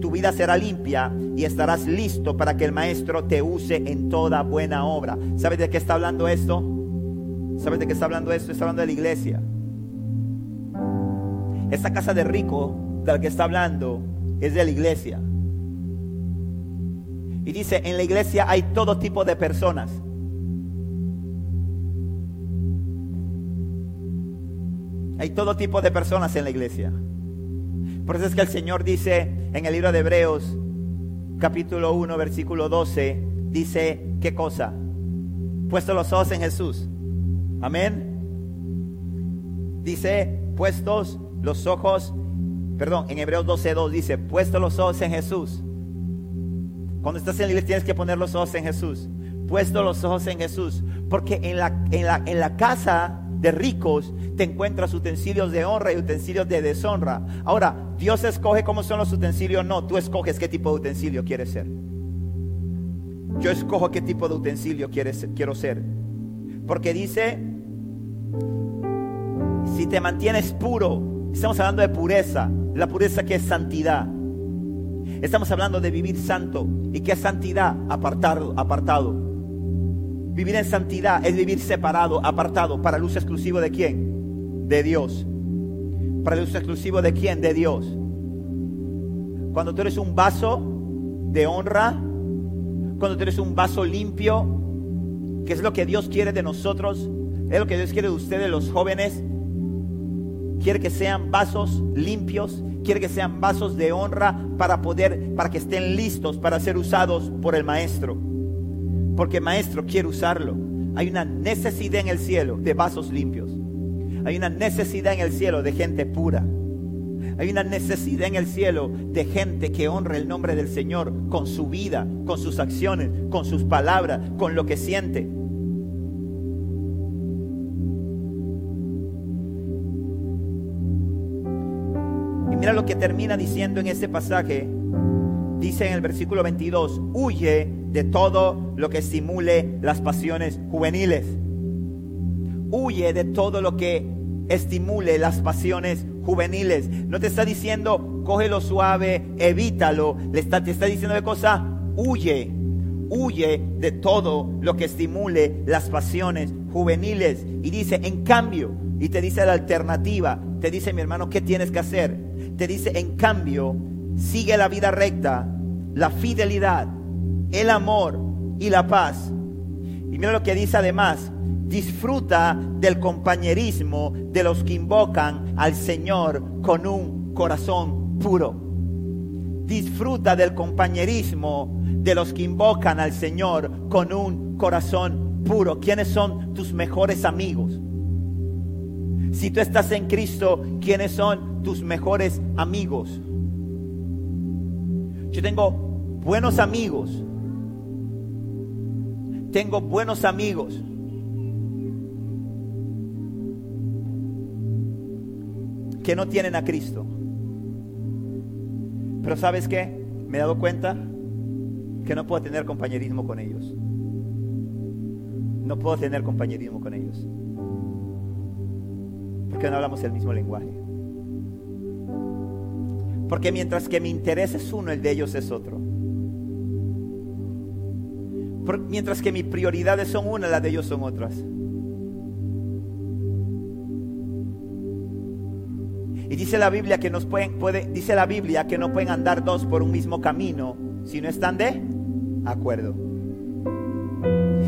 tu vida será limpia y estarás listo para que el maestro te use en toda buena obra. ¿Sabes de qué está hablando esto? ¿Sabes de qué está hablando esto? Está hablando de la iglesia. Esta casa de rico de la que está hablando es de la iglesia. Y dice, en la iglesia hay todo tipo de personas. Hay todo tipo de personas en la iglesia. Por eso es que el Señor dice en el libro de Hebreos, capítulo 1, versículo 12, dice, ¿qué cosa? Puesto los ojos en Jesús. Amén. Dice, puestos los ojos, perdón, en Hebreos 12, 2 dice, puestos los ojos en Jesús. Cuando estás en la iglesia tienes que poner los ojos en Jesús. Puesto los ojos en Jesús. Porque en la, en la, en la casa de ricos, te encuentras utensilios de honra y utensilios de deshonra. Ahora, Dios escoge cómo son los utensilios, no, tú escoges qué tipo de utensilio quieres ser. Yo escojo qué tipo de utensilio quiero ser. Porque dice, si te mantienes puro, estamos hablando de pureza, la pureza que es santidad. Estamos hablando de vivir santo. ¿Y qué es santidad? Apartado, apartado. Vivir en santidad es vivir separado, apartado, para el uso exclusivo de quién? De Dios. Para el uso exclusivo de quién? De Dios. Cuando tú eres un vaso de honra, cuando tú eres un vaso limpio, que es lo que Dios quiere de nosotros, es lo que Dios quiere de ustedes, los jóvenes. Quiere que sean vasos limpios, quiere que sean vasos de honra para poder, para que estén listos para ser usados por el Maestro porque maestro quiere usarlo. Hay una necesidad en el cielo de vasos limpios. Hay una necesidad en el cielo de gente pura. Hay una necesidad en el cielo de gente que honre el nombre del Señor con su vida, con sus acciones, con sus palabras, con lo que siente. Mira lo que termina diciendo en ese pasaje. Dice en el versículo 22, huye de todo lo que estimule las pasiones juveniles. Huye de todo lo que estimule las pasiones juveniles. No te está diciendo, cógelo suave, evítalo. Le está, te está diciendo de cosa, huye. Huye de todo lo que estimule las pasiones juveniles. Y dice, en cambio, y te dice la alternativa, te dice mi hermano, ¿qué tienes que hacer? Te dice, en cambio, sigue la vida recta, la fidelidad, el amor, y la paz. Y mira lo que dice además, disfruta del compañerismo de los que invocan al Señor con un corazón puro. Disfruta del compañerismo de los que invocan al Señor con un corazón puro. ¿Quiénes son tus mejores amigos? Si tú estás en Cristo, ¿quiénes son tus mejores amigos? Yo tengo buenos amigos. Tengo buenos amigos. que no tienen a Cristo. Pero ¿sabes qué? Me he dado cuenta que no puedo tener compañerismo con ellos. No puedo tener compañerismo con ellos. Porque no hablamos el mismo lenguaje. Porque mientras que mi interés es uno, el de ellos es otro. mientras que mis prioridades son una, las de ellos son otras. Y dice la Biblia que nos pueden, puede, dice la Biblia que no pueden andar dos por un mismo camino si no están de acuerdo.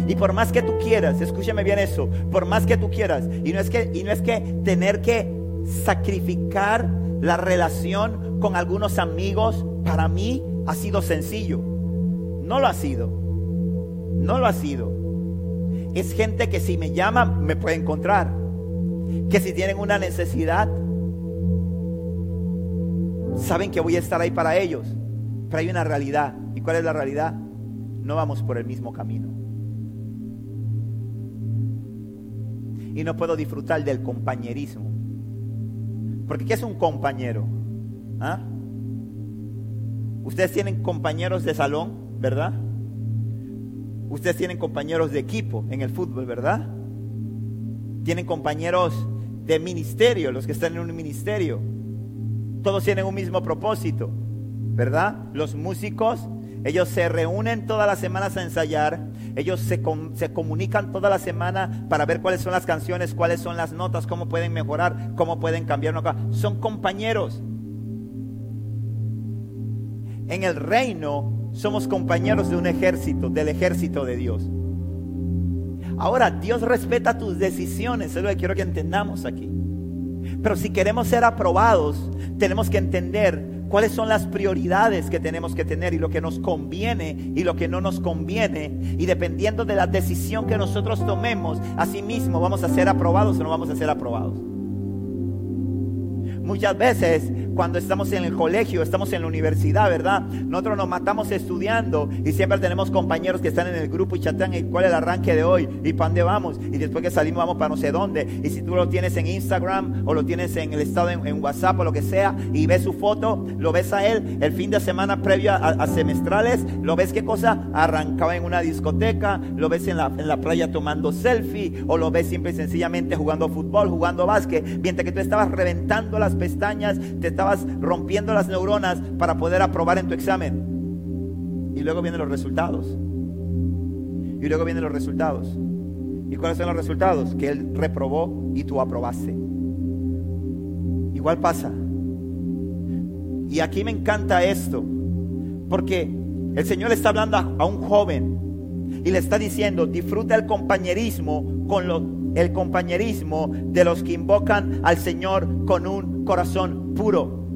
Y por más que tú quieras, escúchame bien eso, por más que tú quieras, y no es que, y no es que tener que sacrificar la relación con algunos amigos, para mí ha sido sencillo. No lo ha sido. No lo ha sido. Es gente que si me llama me puede encontrar. Que si tienen una necesidad saben que voy a estar ahí para ellos. Pero hay una realidad. ¿Y cuál es la realidad? No vamos por el mismo camino. Y no puedo disfrutar del compañerismo. Porque ¿qué es un compañero? ¿Ah? Ustedes tienen compañeros de salón, ¿verdad? Ustedes tienen compañeros de equipo en el fútbol, ¿verdad? Tienen compañeros de ministerio, los que están en un ministerio. Todos tienen un mismo propósito, ¿verdad? Los músicos, ellos se reúnen todas las semanas a ensayar, ellos se, se, comunican toda la semana para ver cuáles son las canciones, cuáles son las notas, cómo pueden mejorar, cómo pueden cambiar. Son compañeros. En el reino somos compañeros de un ejército, del ejército de Dios. Ahora, Dios respeta tus decisiones, es lo que quiero que entendamos aquí. Pero si queremos ser aprobados, tenemos que entender cuáles son las prioridades que tenemos que tener y lo que nos conviene y lo que no nos conviene. Y dependiendo de la decisión que nosotros tomemos, así mismo vamos a ser aprobados o no vamos a ser aprobados. Muchas veces cuando estamos en el colegio, estamos en la universidad, ¿verdad? Nosotros nos matamos estudiando y siempre tenemos compañeros que están en el grupo y chatean y cuál es el arranque de hoy y para dónde vamos. Y después que salimos vamos para no sé dónde. Y si tú lo tienes en Instagram o lo tienes en el estado en, WhatsApp o lo que sea y ves su foto, lo ves a él el fin de semana previo a, semestrales, lo ves qué cosa arrancaba en una discoteca, lo ves en la, en la playa tomando selfie o lo ves simple y sencillamente jugando fútbol, jugando básquet, mientras que tú estabas reventando las pestañas, te estabas rompiendo las neuronas para poder aprobar en tu examen. Y luego vienen los resultados. Y luego vienen los resultados. ¿Y cuáles son los resultados? Que él reprobó y tú aprobaste. Igual pasa. Y aquí me encanta esto, porque el Señor le está hablando a, un joven y le está diciendo, disfruta el compañerismo con los el compañerismo de los que invocan al Señor con un corazón puro.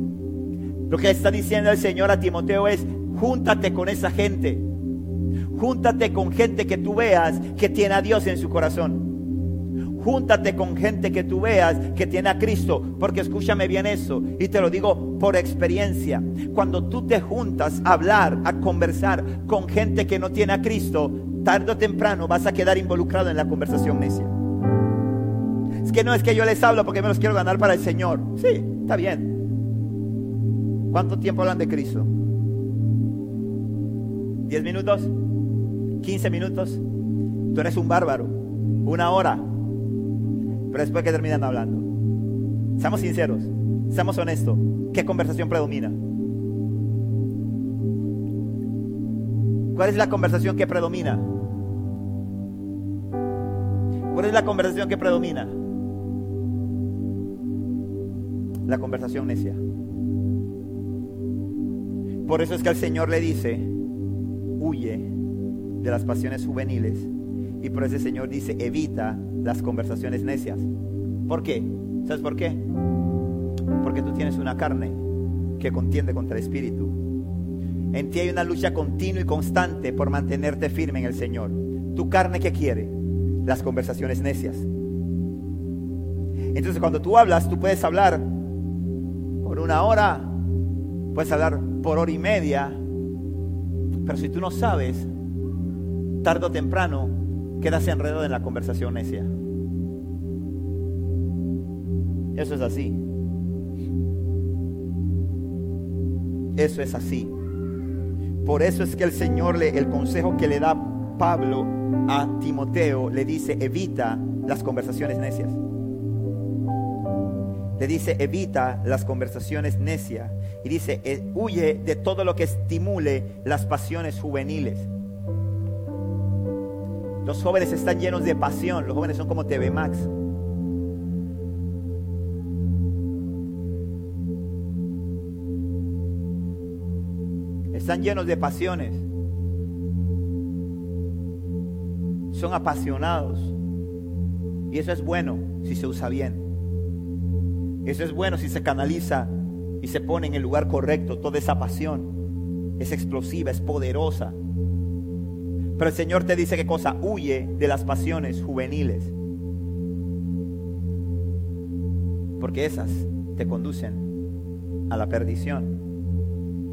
Lo que está diciendo el Señor a Timoteo es, júntate con esa gente. Júntate con gente que tú veas que tiene a Dios en su corazón. Júntate con gente que tú veas que tiene a Cristo, porque escúchame bien eso, y te lo digo por experiencia. Cuando tú te juntas a hablar, a conversar con gente que no tiene a Cristo, tarde o temprano vas a quedar involucrado en la conversación necia. Que no es que yo les hablo porque me los quiero ganar para el Señor. Sí, está bien. ¿Cuánto tiempo hablan de Cristo? ¿Diez minutos? ¿15 minutos? Tú eres un bárbaro. Una hora. Pero después que terminan hablando. Seamos sinceros. Seamos honestos. ¿Qué conversación predomina? ¿Cuál es la conversación que predomina? ¿Cuál es la conversación que predomina? La conversación necia. Por eso es que el Señor le dice, huye de las pasiones juveniles. Y por eso el Señor dice, evita las conversaciones necias. ¿Por qué? ¿Sabes por qué? Porque tú tienes una carne que contiende contra el espíritu. En ti hay una lucha continua y constante por mantenerte firme en el Señor. ¿Tu carne qué quiere? Las conversaciones necias. Entonces cuando tú hablas, tú puedes hablar una hora, puedes hablar por hora y media, pero si tú no sabes, tarde o temprano quedas enredado en la conversación necia. Eso es así. Eso es así. Por eso es que el Señor, le, el consejo que le da Pablo a Timoteo, le dice, evita las conversaciones necias. Le dice, evita las conversaciones necias. Y dice, eh, huye de todo lo que estimule las pasiones juveniles. Los jóvenes están llenos de pasión. Los jóvenes son como TV Max. Están llenos de pasiones. Son apasionados. Y eso es bueno si se usa bien. Eso es bueno si se canaliza y se pone en el lugar correcto toda esa pasión. Es explosiva, es poderosa. Pero el Señor te dice qué cosa, huye de las pasiones juveniles. Porque esas te conducen a la perdición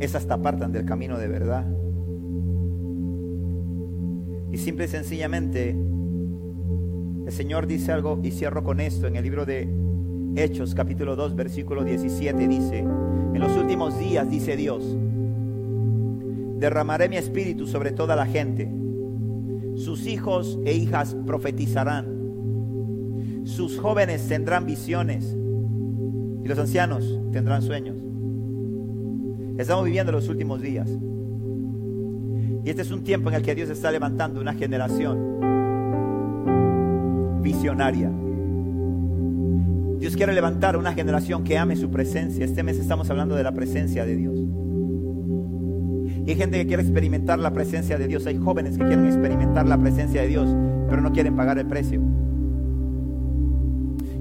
esas te apartan del camino de verdad. Y simple y sencillamente, el Señor dice algo, y cierro con esto, en el libro de Hechos capítulo 2, versículo 17, dice, en los últimos días, dice Dios, derramaré mi espíritu sobre toda la gente. Sus hijos e hijas profetizarán. Sus jóvenes tendrán visiones y los ancianos tendrán sueños. Estamos viviendo los últimos días. Y este es un tiempo en el que Dios está levantando una generación visionaria. Dios quiere levantar una generación que ame su presencia. Este mes estamos hablando de la presencia de Dios. Y hay gente que quiere experimentar la presencia de Dios. Hay jóvenes que quieren experimentar la presencia de Dios, pero no quieren pagar el precio.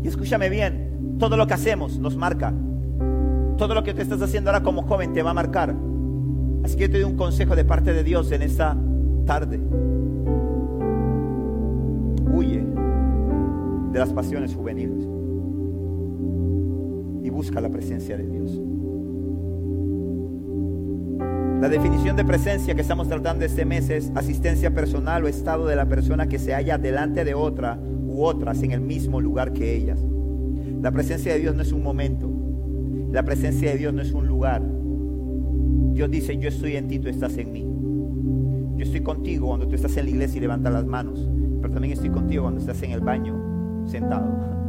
Y escúchame bien, todo lo que hacemos nos marca todo lo que tú estás haciendo ahora como joven te va a marcar. Así que yo te doy un consejo de parte de Dios en esta tarde. Huye de las pasiones juveniles busca la presencia de Dios. La definición de presencia que estamos tratando este mes es asistencia personal o estado de la persona que se halla delante de otra u otras en el mismo lugar que ellas. La presencia de Dios no es un momento, la presencia de Dios no es un lugar. Dios dice, yo estoy en ti, tú estás en mí. Yo estoy contigo cuando tú estás en la iglesia y levantas las manos, pero también estoy contigo cuando estás en el baño sentado.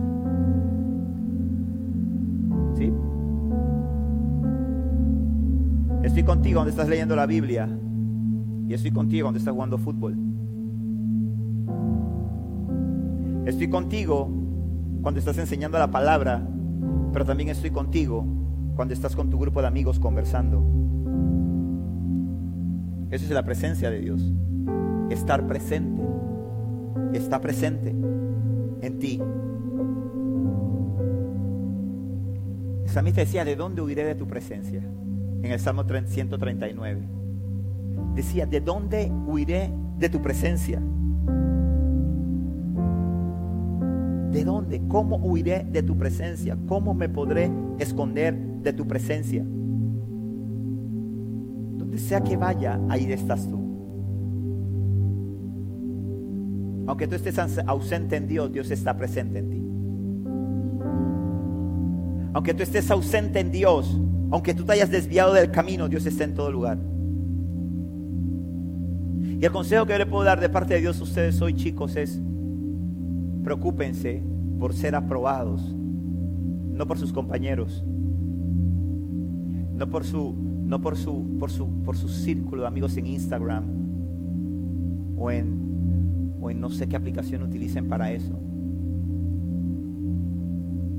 Contigo cuando estás leyendo la Biblia y estoy contigo cuando estás jugando fútbol. Estoy contigo cuando estás enseñando la palabra pero también estoy contigo cuando estás con tu grupo de amigos conversando. Eso es la presencia de Dios. Estar presente. Está presente en ti. El salmista decía, ¿de dónde huiré de tu presencia? En el Salmo 139. Decía, ¿de dónde huiré de tu presencia? ¿De dónde? ¿Cómo huiré de tu presencia? ¿Cómo me podré esconder de tu presencia? Donde sea que vaya, ahí estás tú. Aunque tú estés ausente en Dios, Dios está presente en ti. Aunque tú estés ausente en Dios, aunque tú te hayas desviado del camino, Dios está en todo lugar. Y el consejo que yo le puedo dar de parte de Dios a ustedes hoy, chicos, es Preocúpense por ser aprobados, no por sus compañeros, no por su, no por su, por su, por su círculo de amigos en Instagram o en, o en no sé qué aplicación utilicen para eso.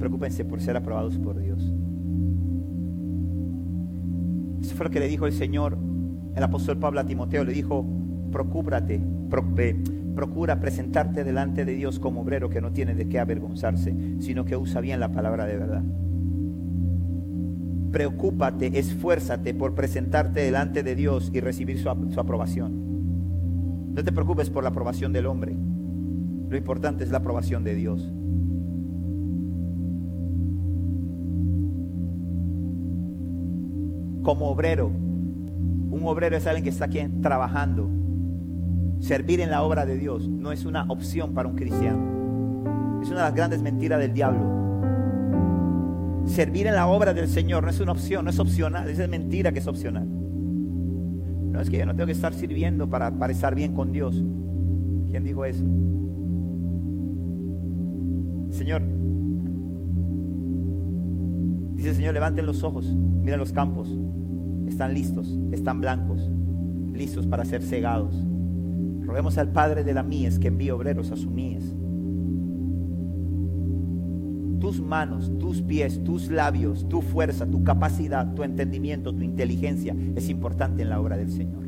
Preocúpense por ser aprobados por Dios. Lo que le dijo el Señor, el apóstol Pablo a Timoteo. Le dijo, procúrate, procura presentarte delante de Dios como obrero que no tiene de qué avergonzarse, sino que usa bien la palabra de verdad. Preocúpate, esfuérzate por presentarte delante de Dios y recibir su aprobación. No te preocupes por la aprobación del hombre. Lo importante es la aprobación de Dios. Como obrero, un obrero es alguien que está aquí trabajando. Servir en la obra de Dios no es una opción para un cristiano. Es una de las grandes mentiras del diablo. Servir en la obra del Señor no es una opción, no es opcional. Es mentira que es opcional. No es que yo no tengo que estar sirviendo para, para estar bien con Dios. ¿Quién dijo eso? Señor, dice Señor, levanten los ojos, miren los campos, están listos, están blancos, listos para ser cegados. Roguemos al Padre de la mies que envíe obreros a su mies. Tus manos, tus pies, tus labios, tu fuerza, tu capacidad, tu entendimiento, tu inteligencia es importante en la obra del Señor.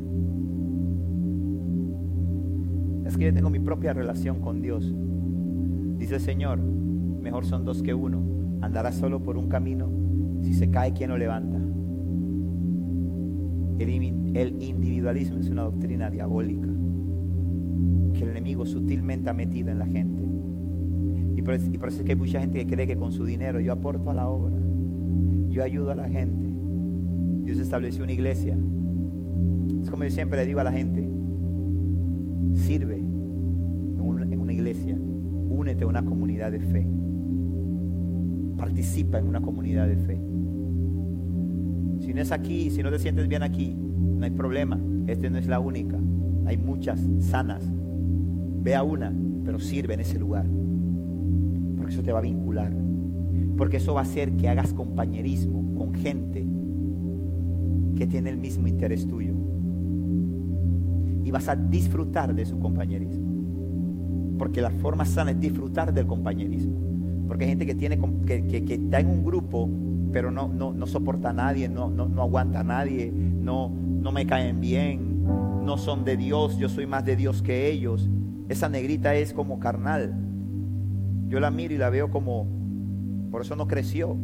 Es que yo tengo mi propia relación con Dios. Dice el Señor, mejor son dos que uno. Andará solo por un camino. Si se cae, ¿quién lo levanta? El, individualismo es una doctrina diabólica que el enemigo sutilmente ha metido en la gente. Y por, eso, es que hay mucha gente que cree que con su dinero yo aporto a la obra, yo ayudo a la gente. Dios estableció una iglesia. Es como yo siempre le digo a la gente, sirve en una iglesia, únete a una comunidad de fe. Participa en una comunidad de fe. Si no es aquí, si no te sientes bien aquí, no hay problema. Esta no es la única. Hay muchas sanas. Ve a una, pero sirve en ese lugar. Porque eso te va a vincular. Porque eso va a hacer que hagas compañerismo con gente que tiene el mismo interés tuyo. Y vas a disfrutar de su compañerismo. Porque la forma sana es disfrutar del compañerismo. Porque hay gente que, tiene, que, está en un grupo, pero no, no, no soporta a nadie, no, no, no aguanta a nadie, no, no me caen bien, no son de Dios, yo soy más de Dios que ellos. Esa negrita es como carnal. Yo la miro y la veo como, por eso no creció.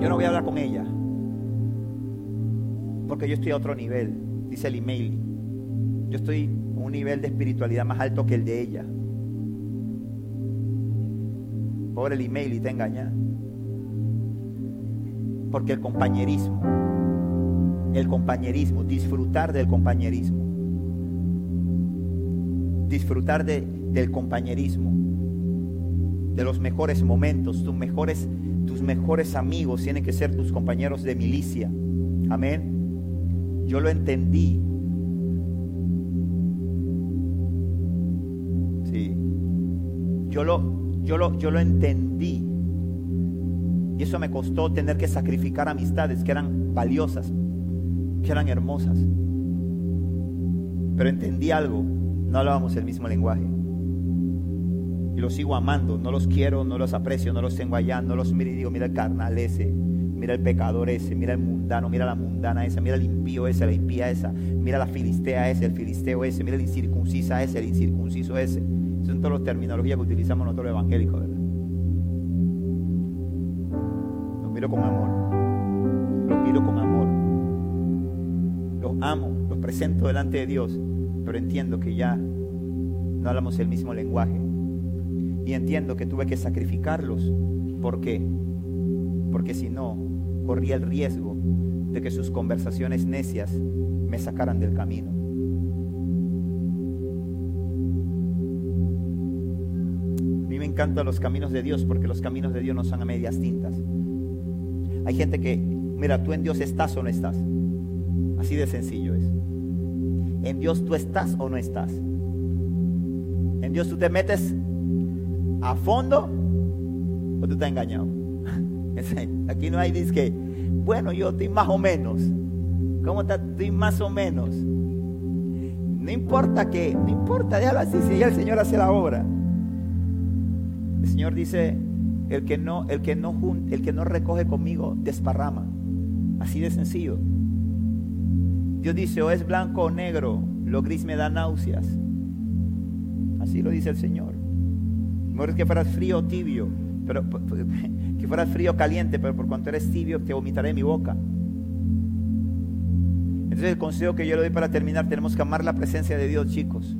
Yo no voy a hablar con ella porque yo estoy a otro nivel, dice el email. Yo estoy un nivel de espiritualidad más alto que el de ella. Pobre el email y te engaña. Porque el compañerismo, el compañerismo, disfrutar del compañerismo, disfrutar del compañerismo, de los mejores momentos, tus mejores, tus mejores amigos tienen que ser tus compañeros de milicia. Amén. Yo lo entendí. Yo lo, yo lo, yo lo entendí. Y eso me costó tener que sacrificar amistades que eran valiosas, que eran hermosas. Pero entendí algo, no hablábamos el mismo lenguaje. Y los sigo amando, no los quiero, no los aprecio, no los tengo allá, no los miro y digo, mira el carnal ese, mira el pecador ese, mira el mundano, mira la mundana esa, mira el impío ese, la impía esa, mira la filistea ese, el filisteo ese, mira el incircuncisa ese, el incircunciso ese. Son todas las terminologías que utilizamos nosotros los evangélicos, ¿verdad? Los miro con amor, los miro con amor, los amo, los presento delante de Dios, pero entiendo que ya no hablamos el mismo lenguaje. Y entiendo que tuve que sacrificarlos. ¿Por qué? Porque si no, corría el riesgo de que sus conversaciones necias me sacaran del camino. Encantan los caminos de Dios porque los caminos de Dios no son a medias tintas. Hay gente que, mira, tú en Dios estás o no estás. Así de sencillo es. En Dios tú estás o no estás. En Dios tú te metes a fondo o tú te has engañado. *laughs* Aquí no hay disque, bueno, yo estoy más o menos. ¿Cómo está? Estoy más o menos. No importa que, no importa, déjalo así, si el Señor hace la obra. El Señor dice, el que no, el que no, el que no recoge conmigo, desparrama. Así de sencillo. Dios dice, o es blanco o negro, lo gris me da náuseas. Así lo dice el Señor. Mejor es que fueras frío o tibio, pero *laughs* que fueras frío o caliente, pero por cuanto eres tibio te vomitaré mi boca. Entonces el consejo que yo le doy para terminar, tenemos que amar la presencia de Dios, chicos.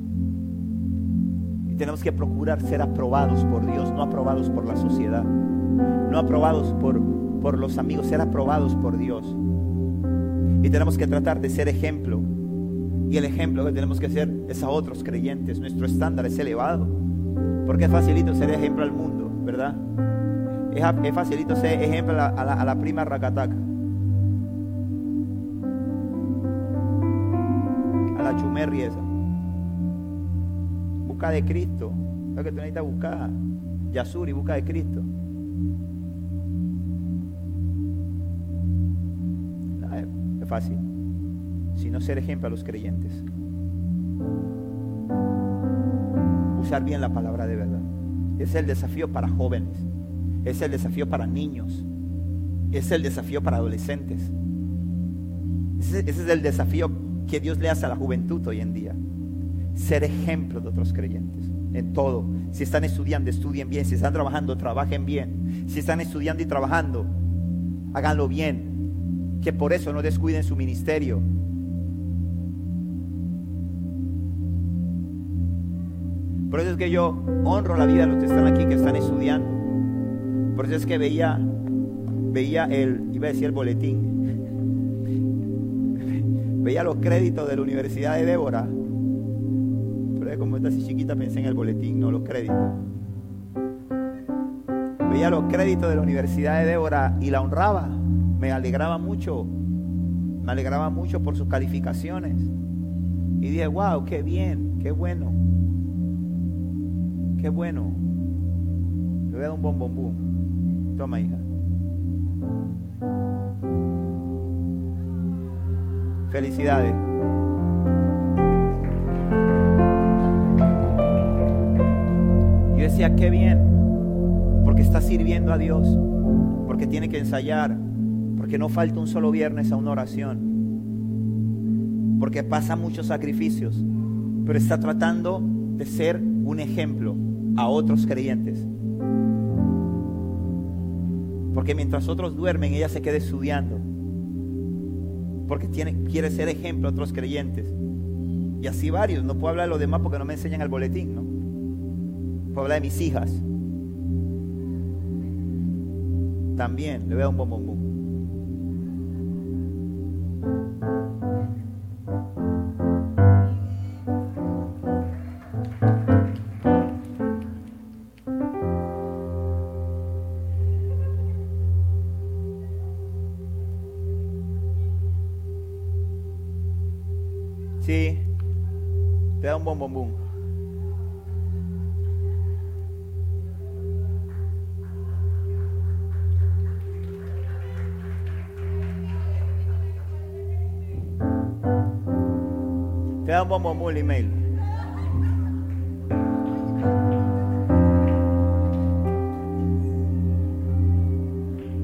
Tenemos que procurar ser aprobados por Dios, no aprobados por la sociedad, no aprobados por, por los amigos, ser aprobados por Dios. Y tenemos que tratar de ser ejemplo. Y el ejemplo que tenemos que hacer es a otros creyentes. Nuestro estándar es elevado. Porque es facilito ser ejemplo al mundo, ¿verdad? Es, facilito ser ejemplo a la, prima Racataca. A la chumerri esa. Busca de Cristo. Lo que tú necesitas buscar. Yasuri, busca de Cristo. es fácil. Sino ser ejemplo a los creyentes usar bien la palabra de verdad. Es el desafío para jóvenes, es el desafío para niños, es el desafío para adolescentes. Ese, es el desafío que Dios le hace a la juventud hoy en día. Ser ejemplo de otros creyentes en todo. Si están estudiando, estudien bien. Si están trabajando, trabajen bien. Si están estudiando y trabajando, háganlo bien. Que por eso no descuiden su ministerio. Por eso es que yo honro la vida de los que están aquí, que están estudiando. Por eso es que veía, veía el, iba a decir el boletín, *laughs* veía los créditos de la Universidad de Débora. Como esta así chiquita pensé en el boletín, no los créditos. Veía los créditos de la Universidad de Débora y la honraba. Me alegraba mucho. Me alegraba mucho por sus calificaciones. Y dije, wow, qué bien, qué bueno. Qué bueno. Le voy a dar un bombón Toma, hija. Felicidades. Decía, qué bien, porque está sirviendo a Dios, porque tiene que ensayar, porque no falta un solo viernes a una oración, porque pasa muchos sacrificios, pero está tratando de ser un ejemplo a otros creyentes. Porque mientras otros duermen, ella se queda estudiando. Porque quiere ser ejemplo a otros creyentes. Y así varios. No puedo hablar de los demás porque no me enseñan el boletín, ¿no? Puedo hablar de mis hijas. También le veo un bombón. Bom, el email.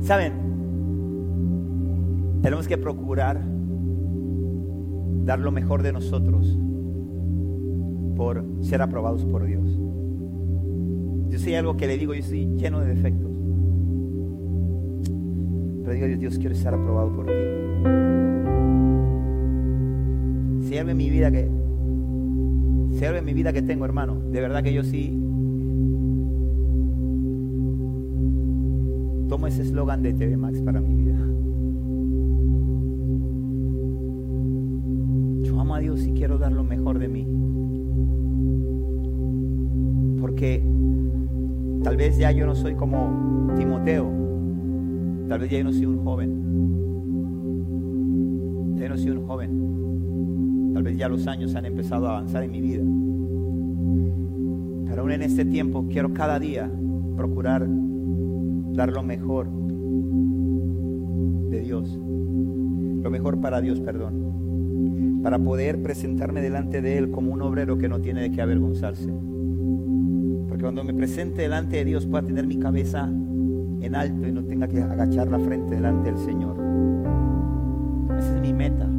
¿Saben? Tenemos que procurar dar lo mejor de nosotros por ser aprobados por Dios. Yo sé algo que le digo, yo estoy lleno de defectos. Pero digo, Dios, Dios quiero ser aprobado por ti. Si algo mi vida que, en mi vida que tengo, hermano, de verdad que yo sí tomo ese eslogan de TV Max para mi vida. Yo amo a Dios y quiero dar lo mejor de mí. Porque tal vez ya yo no soy como Timoteo, tal vez ya yo no soy un joven, ya no soy un joven, tal vez ya los años han empezado a avanzar en mi vida. Pero aún en este tiempo quiero cada día procurar dar lo mejor de Dios, lo mejor para Dios, perdón, para poder presentarme delante de Él como un obrero que no tiene de qué avergonzarse cuando me presente delante de Dios pueda tener mi cabeza en alto y no tenga que agachar la frente delante del Señor. mi meta.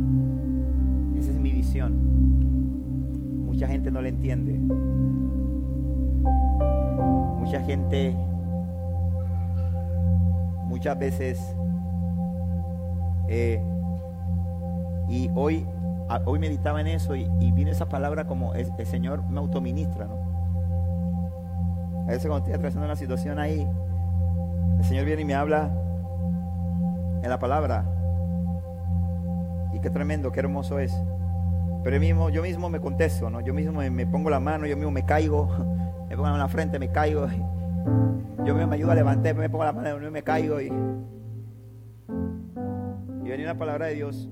Mucha gente no la entiende. Mucha gente muchas veces eh, y hoy hoy meditaba en eso y, vino esa palabra como el, Señor me autoministra, ¿no? A veces cuando estoy atravesando una situación ahí, el Señor viene y me habla en la palabra. Y qué tremendo, qué hermoso es. Pero yo mismo, yo mismo me contesto, ¿no? Yo mismo me, pongo la mano, yo mismo me caigo, *laughs* me pongo en la frente, me caigo. Yo mismo me ayudo a levantar, me pongo la mano, y me caigo y, y venía una palabra de Dios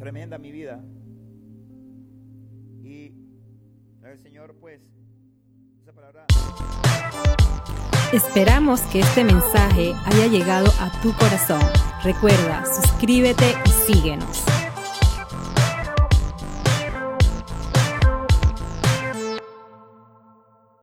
tremenda mi vida. Y el Señor, pues, esa palabra. Esperamos que este mensaje haya llegado a tu corazón. Recuerda, suscríbete y síguenos.